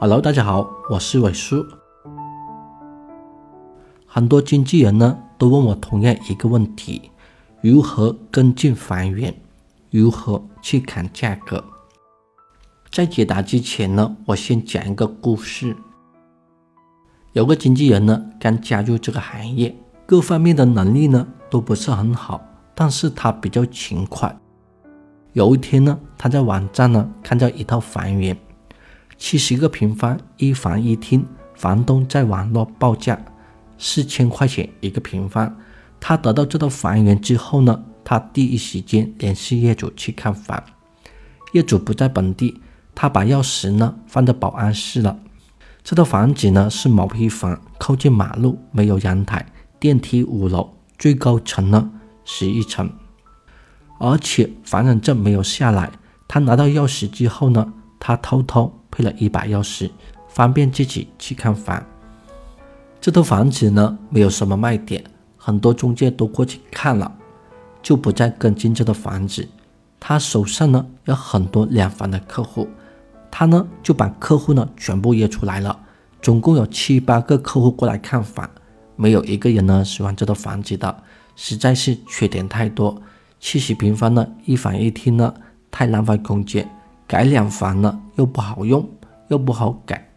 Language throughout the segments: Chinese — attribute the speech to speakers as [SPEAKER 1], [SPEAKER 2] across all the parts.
[SPEAKER 1] Hello，大家好，我是伟叔。很多经纪人呢都问我同样一个问题：如何跟进房源？如何去砍价格？在解答之前呢，我先讲一个故事。有个经纪人呢刚加入这个行业，各方面的能力呢都不是很好，但是他比较勤快。有一天呢，他在网站呢看到一套房源。七十个平方，一房一厅，房东在网络报价四千块钱一个平方。他得到这套房源之后呢，他第一时间联系业主去看房。业主不在本地，他把钥匙呢放在保安室了。这套房子呢是毛坯房，靠近马路，没有阳台，电梯五楼，最高层呢十一层，而且房产证没有下来。他拿到钥匙之后呢，他偷偷。配了一把钥匙，方便自己去看房。这套房子呢，没有什么卖点，很多中介都过去看了，就不再跟进这套房子。他手上呢有很多两房的客户，他呢就把客户呢全部约出来了，总共有七八个客户过来看房，没有一个人呢喜欢这套房子的，实在是缺点太多。七十平方呢，一房一厅呢，太浪费空间。改两房了又不好用，又不好改。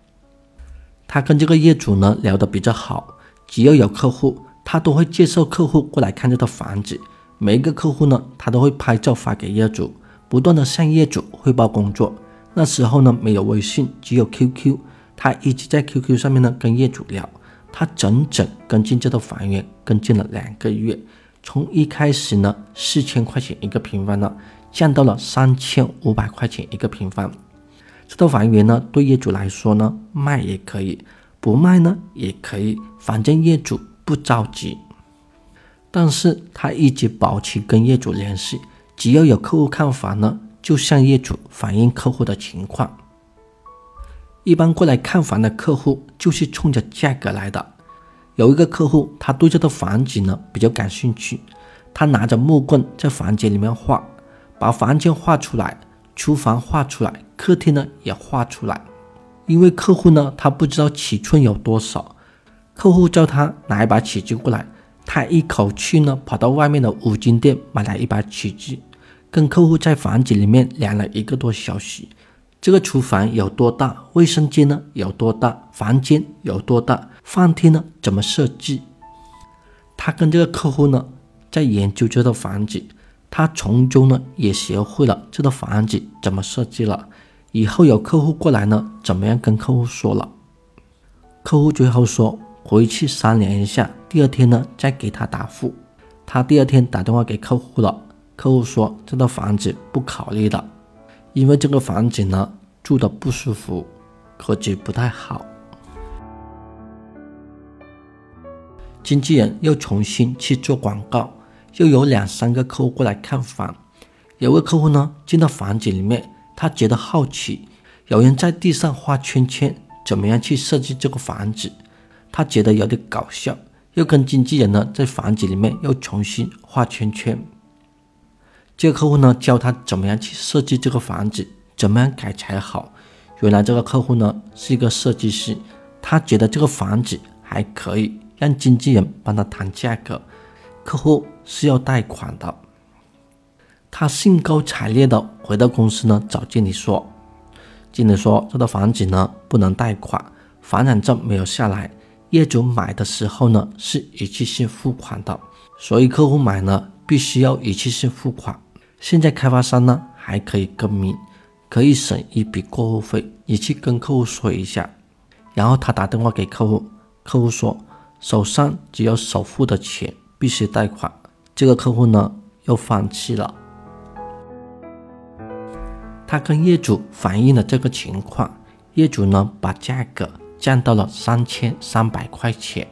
[SPEAKER 1] 他跟这个业主呢聊得比较好，只要有客户，他都会介绍客户过来看这套房子。每一个客户呢，他都会拍照发给业主，不断的向业主汇报工作。那时候呢，没有微信，只有 QQ，他一直在 QQ 上面呢跟业主聊。他整整跟进这套房源，跟进了两个月，从一开始呢四千块钱一个平方呢。降到了三千五百块钱一个平方，这套房源呢，对业主来说呢，卖也可以，不卖呢也可以，反正业主不着急。但是他一直保持跟业主联系，只要有客户看房呢，就向业主反映客户的情况。一般过来看房的客户就是冲着价格来的。有一个客户，他对这套房子呢比较感兴趣，他拿着木棍在房间里面画。把房间画出来，厨房画出来，客厅呢也画出来。因为客户呢他不知道尺寸有多少，客户叫他拿一把尺子过来，他一口气呢跑到外面的五金店买了一把尺子，跟客户在房子里面量了一个多小时。这个厨房有多大？卫生间呢有多大？房间有多大？饭厅呢怎么设计？他跟这个客户呢在研究这套房子。他从中呢也学会了这套房子怎么设计了，以后有客户过来呢，怎么样跟客户说了？客户最后说回去商量一下，第二天呢再给他答复。他第二天打电话给客户了，客户说这套房子不考虑了，因为这个房子呢住的不舒服，格局不太好。经纪人又重新去做广告。又有两三个客户过来看房，有个客户呢进到房子里面，他觉得好奇，有人在地上画圈圈，怎么样去设计这个房子？他觉得有点搞笑，又跟经纪人呢在房子里面又重新画圈圈。这个客户呢教他怎么样去设计这个房子，怎么样改才好。原来这个客户呢是一个设计师，他觉得这个房子还可以，让经纪人帮他谈价格。客户是要贷款的，他兴高采烈的回到公司呢，找经理说：“经理说这套房子呢不能贷款，房产证没有下来，业主买的时候呢是一次性付款的，所以客户买呢必须要一次性付款。现在开发商呢还可以更名，可以省一笔过户费，你去跟客户说一下。”然后他打电话给客户，客户说手上只有首付的钱。必须贷款，这个客户呢又放弃了。他跟业主反映了这个情况，业主呢把价格降到了三千三百块钱。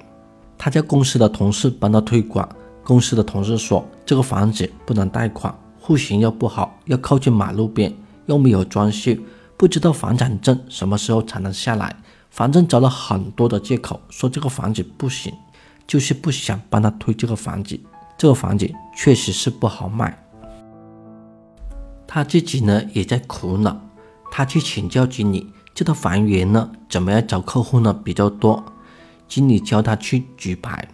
[SPEAKER 1] 他叫公司的同事帮他推广，公司的同事说这个房子不能贷款，户型又不好，又靠近马路边，又没有装修，不知道房产证什么时候才能下来。反正找了很多的借口，说这个房子不行。就是不想帮他推这个房子，这个房子确实是不好卖。他自己呢也在苦恼，他去请教经理，这套房源呢，怎么样找客户呢比较多？经理教他去举牌，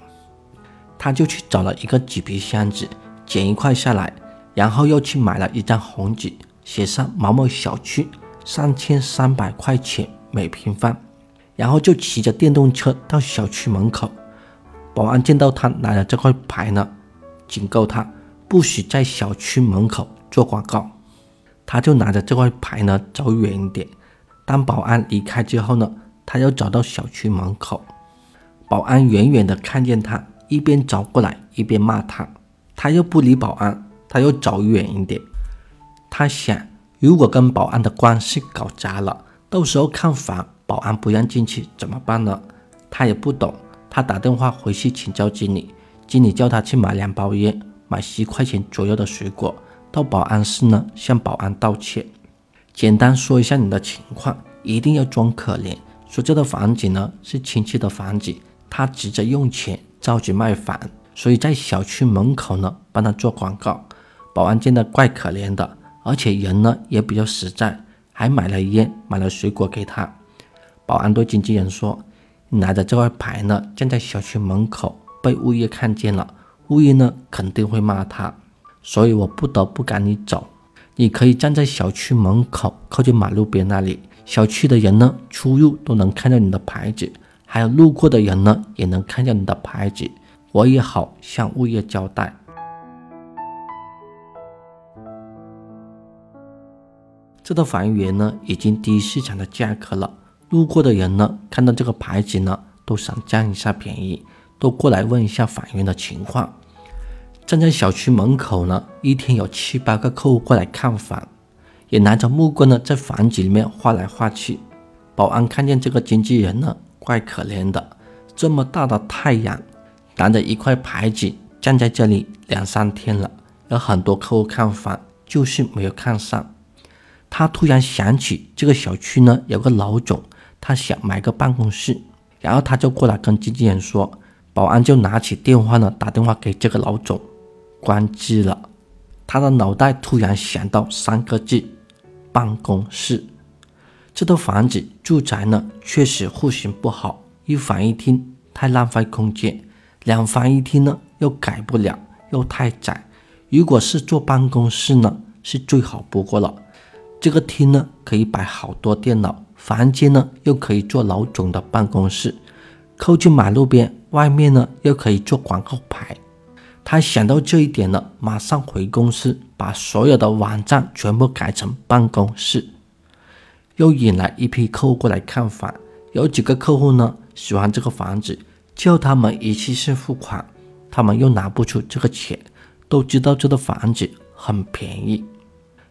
[SPEAKER 1] 他就去找了一个纸皮箱子，剪一块下来，然后又去买了一张红纸，写上某某小区三千三百块钱每平方，然后就骑着电动车到小区门口。保安见到他拿着这块牌呢，警告他不许在小区门口做广告。他就拿着这块牌呢走远一点。当保安离开之后呢，他又走到小区门口。保安远远的看见他，一边走过来一边骂他。他又不理保安，他又走远一点。他想，如果跟保安的关系搞砸了，到时候看房保安不让进去怎么办呢？他也不懂。他打电话回去请教经理，经理叫他去买两包烟，买十块钱左右的水果，到保安室呢向保安道歉，简单说一下你的情况，一定要装可怜，说这个房子呢是亲戚的房子。他急着用钱，着急卖房，所以在小区门口呢帮他做广告。保安见得怪可怜的，而且人呢也比较实在，还买了烟，买了水果给他。保安对经纪人说：“拿着这块牌呢，站在小区门口，被物业看见了，物业呢肯定会骂他，所以我不得不赶你走。你可以站在小区门口，靠近马路边那里，小区的人呢出入都能看到你的牌子。”还有路过的人呢，也能看见你的牌子，我也好向物业交代。这套房源呢，已经低于市场的价格了。路过的人呢，看到这个牌子呢，都想占一下便宜，都过来问一下房源的情况。站在小区门口呢，一天有七八个客户过来看房，也拿着木棍呢，在房子里面画来画去。保安看见这个经纪人呢。怪可怜的，这么大的太阳，拿着一块牌子站在这里两三天了，有很多客户看房，就是没有看上。他突然想起这个小区呢有个老总，他想买个办公室，然后他就过来跟经纪人说，保安就拿起电话呢打电话给这个老总，关机了。他的脑袋突然想到三个字：办公室。这套房子住宅呢，确实户型不好，一房一厅太浪费空间，两房一厅呢又改不了，又太窄。如果是做办公室呢，是最好不过了。这个厅呢可以摆好多电脑，房间呢又可以做老总的办公室，靠近马路边，外面呢又可以做广告牌。他想到这一点了，马上回公司把所有的网站全部改成办公室。又引来一批客户过来看房，有几个客户呢喜欢这个房子，叫他们一次性付款，他们又拿不出这个钱，都知道这个房子很便宜。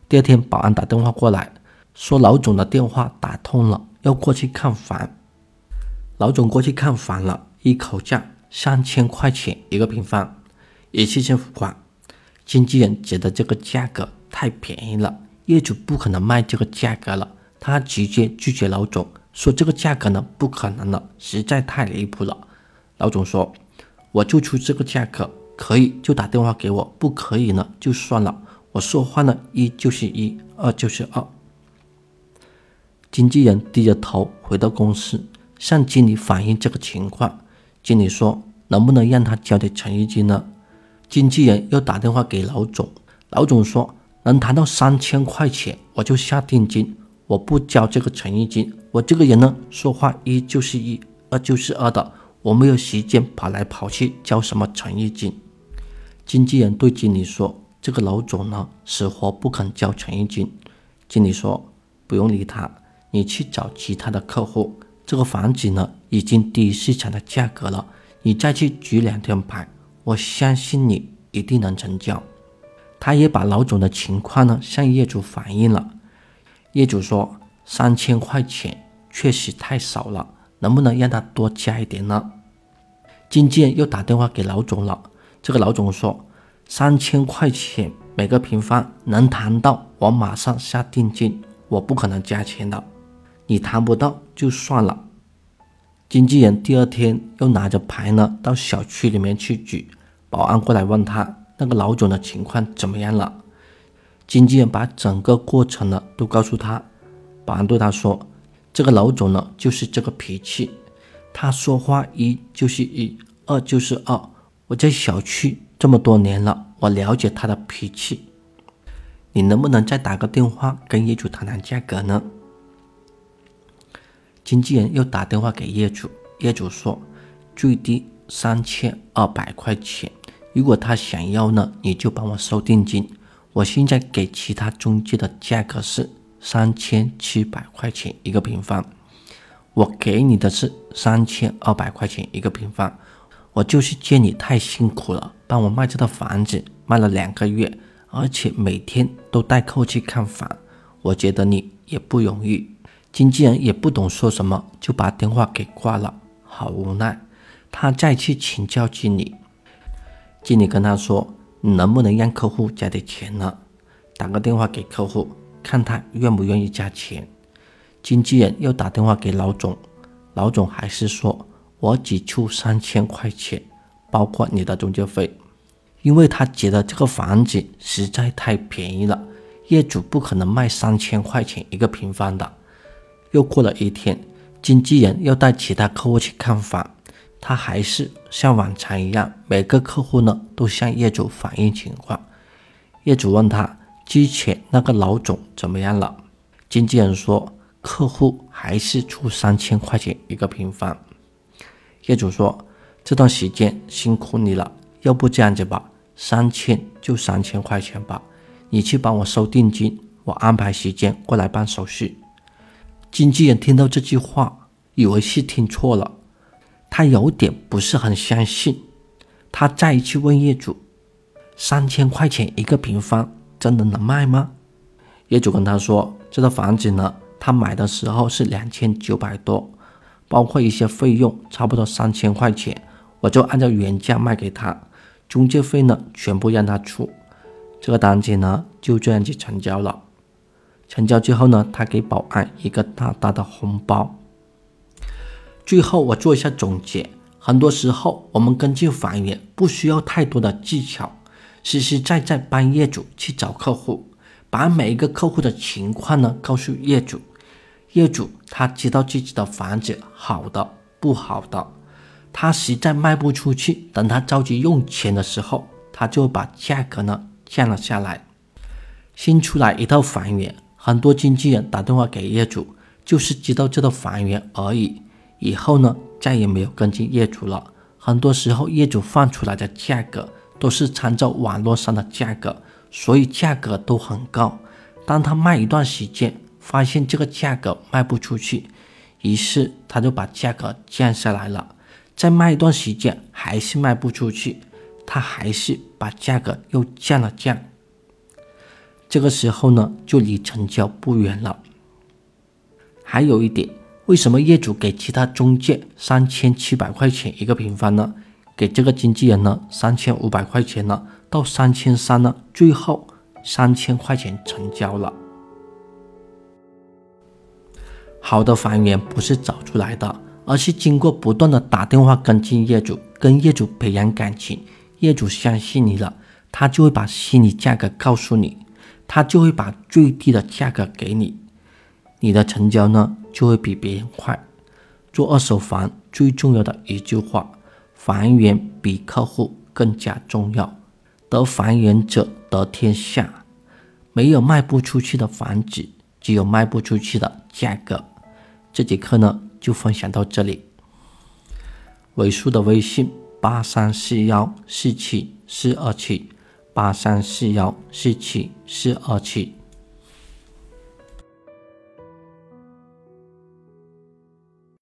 [SPEAKER 1] 第二天，保安打电话过来，说老总的电话打通了，要过去看房。老总过去看房了，一口价三千块钱一个平方，一次性付款。经纪人觉得这个价格太便宜了，业主不可能卖这个价格了。他直接拒绝老总，说这个价格呢不可能了，实在太离谱了。老总说，我就出这个价格，可以就打电话给我，不可以呢就算了。我说话呢一就是一，二就是二。经纪人低着头回到公司，向经理反映这个情况。经理说，能不能让他交点诚意金呢？经纪人又打电话给老总，老总说，能谈到三千块钱，我就下定金。我不交这个诚意金，我这个人呢，说话一就是一，二就是二的，我没有时间跑来跑去交什么诚意金。经纪人对经理说：“这个老总呢，死活不肯交诚意金。”经理说：“不用理他，你去找其他的客户。这个房子呢，已经低于市场的价格了，你再去举两天牌，我相信你一定能成交。”他也把老总的情况呢，向业主反映了。业主说：“三千块钱确实太少了，能不能让他多加一点呢？”经纪人又打电话给老总了。这个老总说：“三千块钱每个平方能谈到，我马上下定金，我不可能加钱的。你谈不到就算了。”经纪人第二天又拿着牌呢，到小区里面去举。保安过来问他：“那个老总的情况怎么样了？”经纪人把整个过程呢都告诉他，保安对他说：“这个老总呢，就是这个脾气，他说话一就是一，二就是二。我在小区这么多年了，我了解他的脾气。你能不能再打个电话跟业主谈谈价格呢？经纪人又打电话给业主，业主说最低三千二百块钱，如果他想要呢，你就帮我收定金。我现在给其他中介的价格是。三千七百块钱一个平方，我给你的是三千二百块钱一个平方，我就是见你太辛苦了，帮我卖这套房子卖了两个月，而且每天都带客户去看房，我觉得你也不容易。经纪人也不懂说什么，就把电话给挂了，好无奈。他再去请教经理，经理跟他说：“能不能让客户加点钱呢？打个电话给客户。”看他愿不愿意加钱。经纪人又打电话给老总，老总还是说：“我只出三千块钱，包括你的中介费。”因为他觉得这个房子实在太便宜了，业主不可能卖三千块钱一个平方的。又过了一天，经纪人又带其他客户去看房，他还是像往常一样，每个客户呢都向业主反映情况。业主问他。之前那个老总怎么样了？经纪人说，客户还是出三千块钱一个平方。业主说，这段时间辛苦你了，要不这样子吧，三千就三千块钱吧，你去帮我收定金，我安排时间过来办手续。经纪人听到这句话，以为是听错了，他有点不是很相信，他再一次问业主，三千块钱一个平方。真的能卖吗？业主跟他说：“这套房子呢，他买的时候是两千九百多，包括一些费用，差不多三千块钱，我就按照原价卖给他，中介费呢全部让他出。这个单子呢就这样子成交了。成交之后呢，他给保安一个大大的红包。最后我做一下总结：很多时候我们跟进房源不需要太多的技巧。”实实在在帮业主去找客户，把每一个客户的情况呢告诉业主，业主他知道自己的房子好的不好的，他实在卖不出去，等他着急用钱的时候，他就把价格呢降了下来。新出来一套房源，很多经纪人打电话给业主，就是知道这套房源而已，以后呢再也没有跟进业主了。很多时候业主放出来的价格。都是参照网络上的价格，所以价格都很高。当他卖一段时间，发现这个价格卖不出去，于是他就把价格降下来了。再卖一段时间还是卖不出去，他还是把价格又降了降。这个时候呢，就离成交不远了。还有一点，为什么业主给其他中介三千七百块钱一个平方呢？给这个经纪人呢三千五百块钱呢，到三千三呢，最后三千块钱成交了。好的房源不是找出来的，而是经过不断的打电话跟进业主，跟业主培养感情，业主相信你了，他就会把心理价格告诉你，他就会把最低的价格给你，你的成交呢就会比别人快。做二手房最重要的一句话。房源比客户更加重要，得房源者得天下。没有卖不出去的房子，只有卖不出去的价格。这节课呢就分享到这里。尾数的微信八三四幺四七四二七，八三四幺四七四二七。